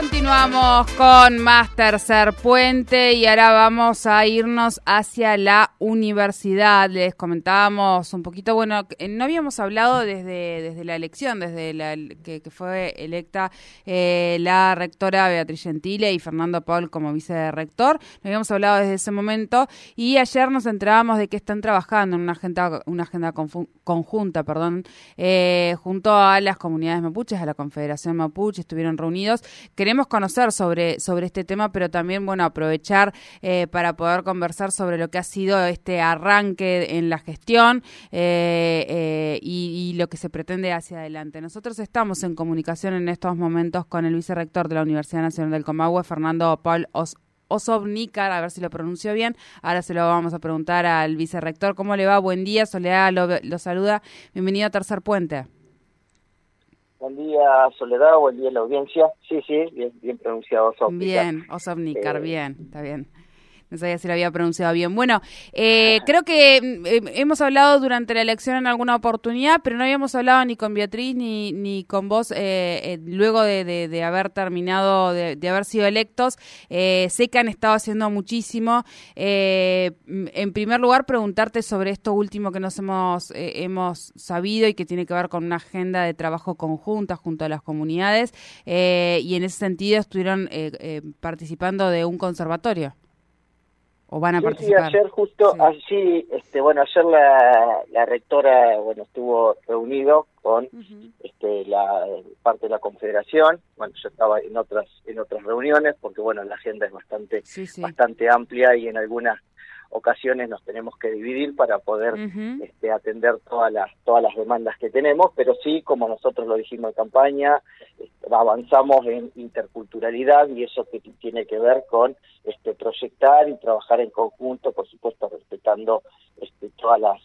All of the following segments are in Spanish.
Continuamos con más tercer puente y ahora vamos a irnos hacia la universidad. Les comentábamos un poquito, bueno, no habíamos hablado desde, desde la elección, desde que, fue electa eh, la rectora Beatriz Gentile y Fernando Paul como vicerrector. No habíamos hablado desde ese momento y ayer nos enterábamos de que están trabajando en una agenda, una agenda conjunta, perdón, eh, junto a las comunidades mapuches, a la Confederación Mapuche, estuvieron reunidos. Queremos conocer sobre, sobre este tema, pero también, bueno, aprovechar eh, para poder conversar sobre lo que ha sido este arranque en la gestión eh, eh, y, lo que se pretende hacia adelante. Nosotros estamos en comunicación en estos momentos con el vicerrector de la Universidad Nacional del Comahue, Fernando Paul Os Osobnícar, a ver si lo pronunció bien. Ahora se lo vamos a preguntar al vicerrector. ¿Cómo le va? Buen día, Soledad lo, lo saluda. Bienvenido a Tercer Puente. Buen día, Soledad, buen día la audiencia. Sí, sí, bien, bien pronunciado Osobnicar. Bien, eh, bien, está bien. No sabía si lo había pronunciado bien. Bueno, eh, creo que mm, eh, hemos hablado durante la elección en alguna oportunidad, pero no habíamos hablado ni con Beatriz ni, ni con vos eh, luego de, haber terminado, de, haber sido electos. sé que han estado haciendo muchísimo. Mm, en primer lugar, preguntarte sobre esto último que nos hemos, hemos sabido y que tiene que ver con una agenda de trabajo conjunta junto a las comunidades. y en ese sentido estuvieron participando de un conservatorio o van a participar? Sí, ayer justo, así, este, bueno, ayer la, la rectora, bueno, estuvo reunido con este, la parte de la confederación, bueno, yo estaba en otras en otras reuniones porque bueno, la agenda es bastante bastante amplia y en algunas ocasiones nos tenemos que dividir para poder este, atender todas las todas las demandas que tenemos, pero sí, como nosotros lo dijimos en campaña, este, avanzamos en interculturalidad y eso que tiene que ver con este, proyectar y trabajar en conjunto, por supuesto respetando este, todas las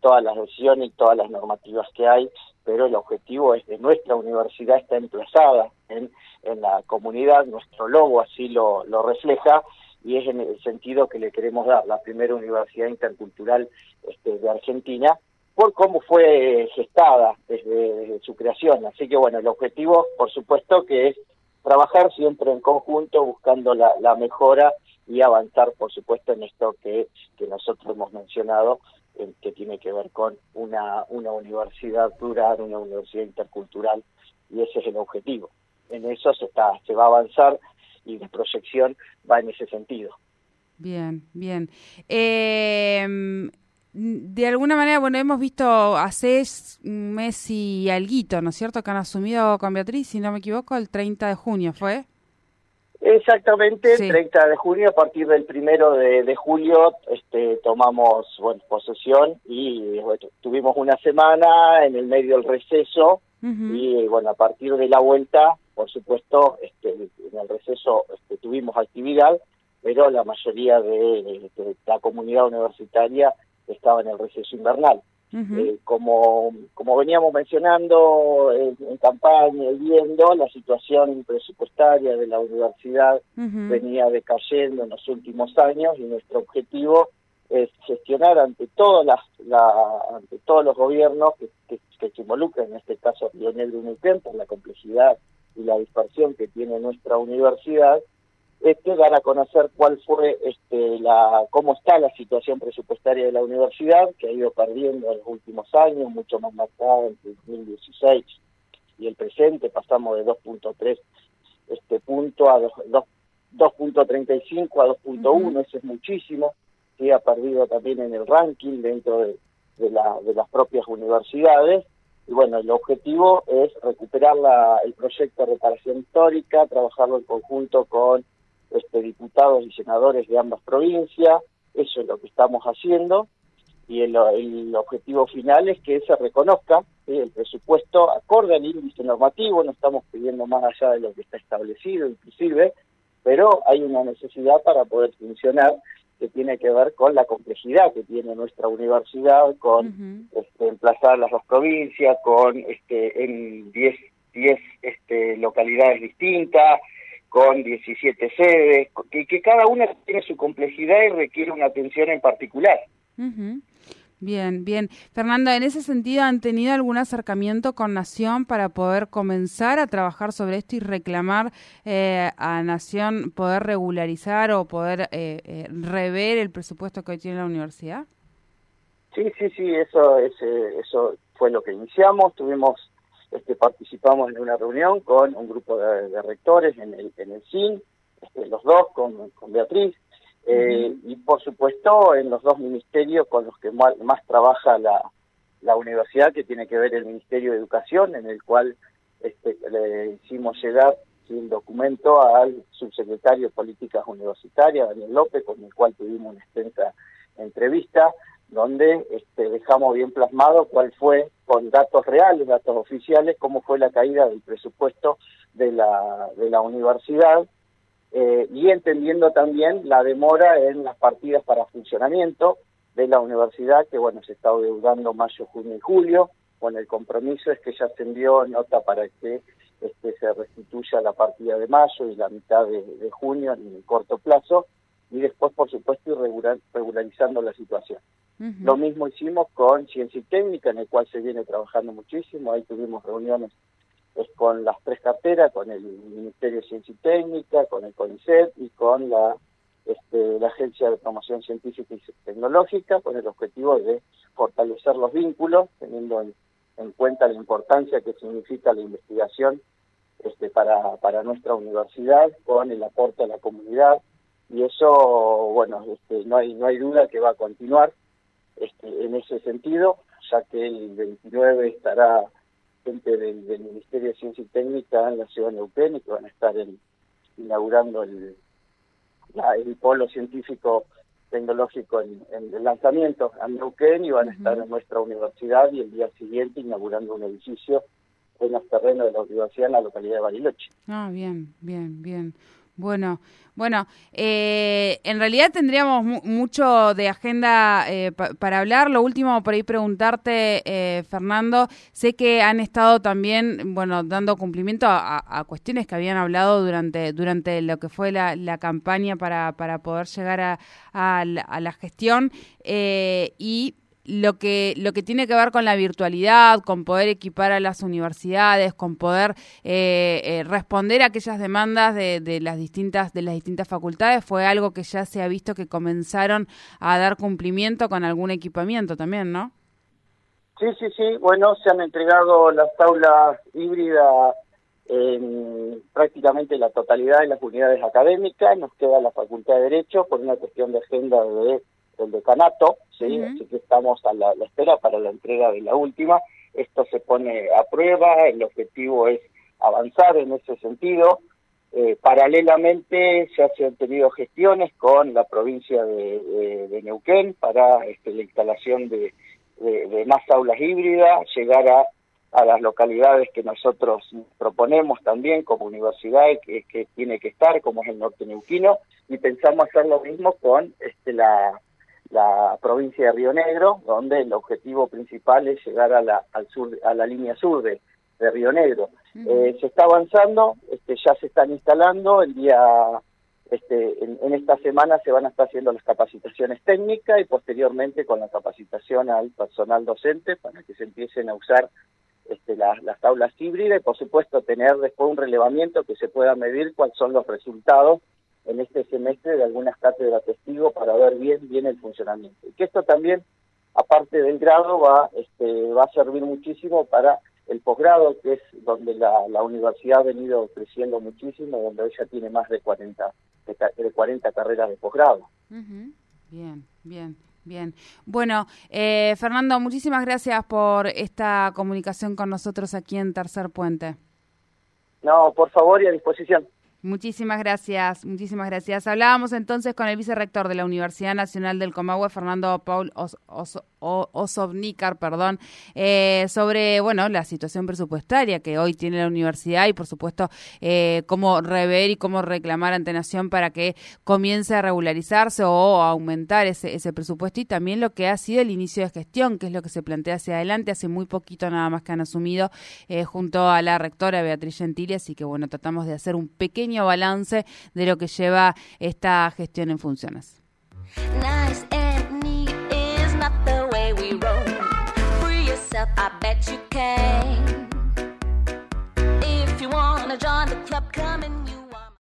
todas las decisiones y todas las normativas que hay, pero el objetivo es que nuestra universidad está emplazada en, en la comunidad, nuestro logo así lo, lo refleja, y es en el sentido que le queremos dar la primera universidad intercultural este, de Argentina por cómo fue gestada desde, su creación. Así que bueno, el objetivo, por supuesto, que es trabajar siempre en conjunto buscando la, mejora y avanzar, por supuesto, en esto que, que nosotros hemos mencionado, que tiene que ver con una, una universidad plural, una universidad intercultural, y ese es el objetivo. En eso se, está, se va a avanzar y la proyección va en ese sentido. Bien, bien. Eh, de alguna manera, bueno, hemos visto hace un mes y alguito, ¿no es cierto?, que han asumido con Beatriz, si no me equivoco, el 30 de junio, ¿fue? Exactamente, el 30 de junio, a partir del primero de, julio, este, tomamos bueno, posesión y tuvimos una semana en el medio del receso y bueno, a partir de la vuelta, por supuesto, este, en el receso este, tuvimos actividad, pero la mayoría de, la comunidad universitaria estaba en el receso invernal. Eh, como, como veníamos mencionando en, campaña y viendo, la situación presupuestaria de la universidad venía decayendo en los últimos años y nuestro objetivo es gestionar ante todas las la, ante todos los gobiernos que, que, se involucran, en este caso Lionel Brunel por la complejidad y la dispersión que tiene nuestra universidad, este, dar a conocer cuál fue este, la, cómo está la situación presupuestaria de la universidad, que ha ido perdiendo en los últimos años, mucho más marcada en 2016 y el presente, pasamos de 2.3 este punto a 2.35 a 2.1, eso es muchísimo, que ha perdido también en el ranking dentro de, de, la, de las propias universidades, y bueno, el objetivo es recuperar la, el proyecto de reparación histórica, trabajarlo en conjunto con este, diputados y senadores de ambas provincias, eso es lo que estamos haciendo. y el, objetivo final es que se reconozca el presupuesto acorde al índice normativo, no estamos pidiendo más allá de lo que está establecido inclusive, pero hay una necesidad para poder funcionar que tiene que ver con la complejidad que tiene nuestra universidad, con este, emplazar las dos provincias, con este, en 10 diez, este, localidades distintas, con 17 sedes, que, que cada una tiene su complejidad y requiere una atención en particular. Bien, bien. Fernando, en ese sentido, ¿han tenido algún acercamiento con Nación para poder comenzar a trabajar sobre esto y reclamar eh, a Nación poder regularizar o poder eh, eh, rever el presupuesto que hoy tiene la universidad? Sí, sí, sí, eso, ese, eso fue lo que iniciamos. Tuvimos, este, participamos en una reunión con un grupo de, rectores en el, en el CIN, este, los dos, con Beatriz, eh, y por supuesto en los dos ministerios con los que más, trabaja la, la, universidad, que tiene que ver el Ministerio de Educación, en el cual este, le hicimos llegar un documento al subsecretario de Políticas Universitarias, Daniel López, con el cual tuvimos una extensa entrevista, donde este, dejamos bien plasmado cuál fue, con datos reales, datos oficiales, cómo fue la caída del presupuesto de la, de la universidad eh, y entendiendo también la demora en las partidas para funcionamiento de la universidad, que bueno, se está deudando mayo, junio y julio, con el compromiso es que ya se envió nota para que este, se restituya la partida de mayo y la mitad de, junio en el corto plazo, y después, por supuesto, ir regularizando la situación. Lo mismo hicimos con Ciencia y Técnica, en el cual se viene trabajando muchísimo, ahí tuvimos reuniones es con las tres carteras, con el Ministerio de Ciencia y Técnica, con el CONICET y con la, este, la Agencia de Promoción Científica y Tecnológica, con el objetivo de fortalecer los vínculos, teniendo en, cuenta la importancia que significa la investigación este, para, para nuestra universidad, con el aporte a la comunidad, y eso, bueno, este, no, hay, no hay duda que va a continuar este, en ese sentido, ya que el 29 estará gente del, Ministerio de Ciencia y Técnica en la ciudad de Neuquén y que van a estar inaugurando el, el polo científico tecnológico en, el lanzamiento a Neuquén y van a estar en nuestra universidad y el día siguiente inaugurando un edificio en los terrenos de la universidad en la localidad de Bariloche. Ah, bien, bien, bien. Bueno, bueno, eh, en realidad tendríamos mucho de agenda eh, para hablar. Lo último, por ahí preguntarte, eh, Fernando, sé que han estado también, bueno, dando cumplimiento a, cuestiones que habían hablado durante durante lo que fue la, campaña para, para poder llegar a, a la, gestión y lo que, lo que tiene que ver con la virtualidad, con poder equipar a las universidades, con poder eh, eh, responder a aquellas demandas de, de, las distintas, de las distintas facultades, fue algo que ya se ha visto que comenzaron a dar cumplimiento con algún equipamiento también, ¿no? Sí, sí, sí. Bueno, se han entregado las aulas híbridas en prácticamente la totalidad de las unidades académicas. Nos queda la Facultad de Derecho por una cuestión de agenda de del decanato, ¿sí? así que estamos a la, espera para la entrega de la última. Esto se pone a prueba, el objetivo es avanzar en ese sentido. Eh, paralelamente ya se han tenido gestiones con la provincia de, Neuquén para este, la instalación de, más aulas híbridas, llegar a, a, las localidades que nosotros proponemos también como universidad y que, que tiene que estar, como es el norte neuquino, y pensamos hacer lo mismo con este, la, la provincia de Río Negro, donde el objetivo principal es llegar a la, al sur, a la línea sur de, Río Negro. Eh, se está avanzando, este, ya se están instalando, el día, este, en, esta semana se van a estar haciendo las capacitaciones técnicas y posteriormente con la capacitación al personal docente para que se empiecen a usar este, las, las tablas híbridas y por supuesto tener después un relevamiento que se pueda medir cuáles son los resultados en este semestre de algunas cátedras testigos para ver bien bien el funcionamiento. Y que esto también, aparte del grado, va, este, va a servir muchísimo para el posgrado, que es donde la, la, universidad ha venido creciendo muchísimo, donde ella tiene más de 40, de, 40 carreras de posgrado. Bien, bien. Bien. Bueno, eh, Fernando, muchísimas gracias por esta comunicación con nosotros aquí en Tercer Puente. No, por favor y a disposición. Muchísimas gracias, muchísimas gracias. Hablábamos entonces con el vicerrector de la Universidad Nacional del Comahue, Fernando Paul Os Osovnikar, perdón, eh, sobre, bueno, la situación presupuestaria que hoy tiene la universidad y, por supuesto, eh, cómo rever y cómo reclamar ante Nación para que comience a regularizarse o aumentar ese, ese presupuesto y también lo que ha sido el inicio de gestión, que es lo que se plantea hacia adelante. Hace muy poquito nada más que han asumido eh, junto a la rectora Beatriz Gentili, así que, bueno, tratamos de hacer un pequeño balance de lo que lleva esta gestión en funciones. Nice I bet you can. If you wanna join the club, come and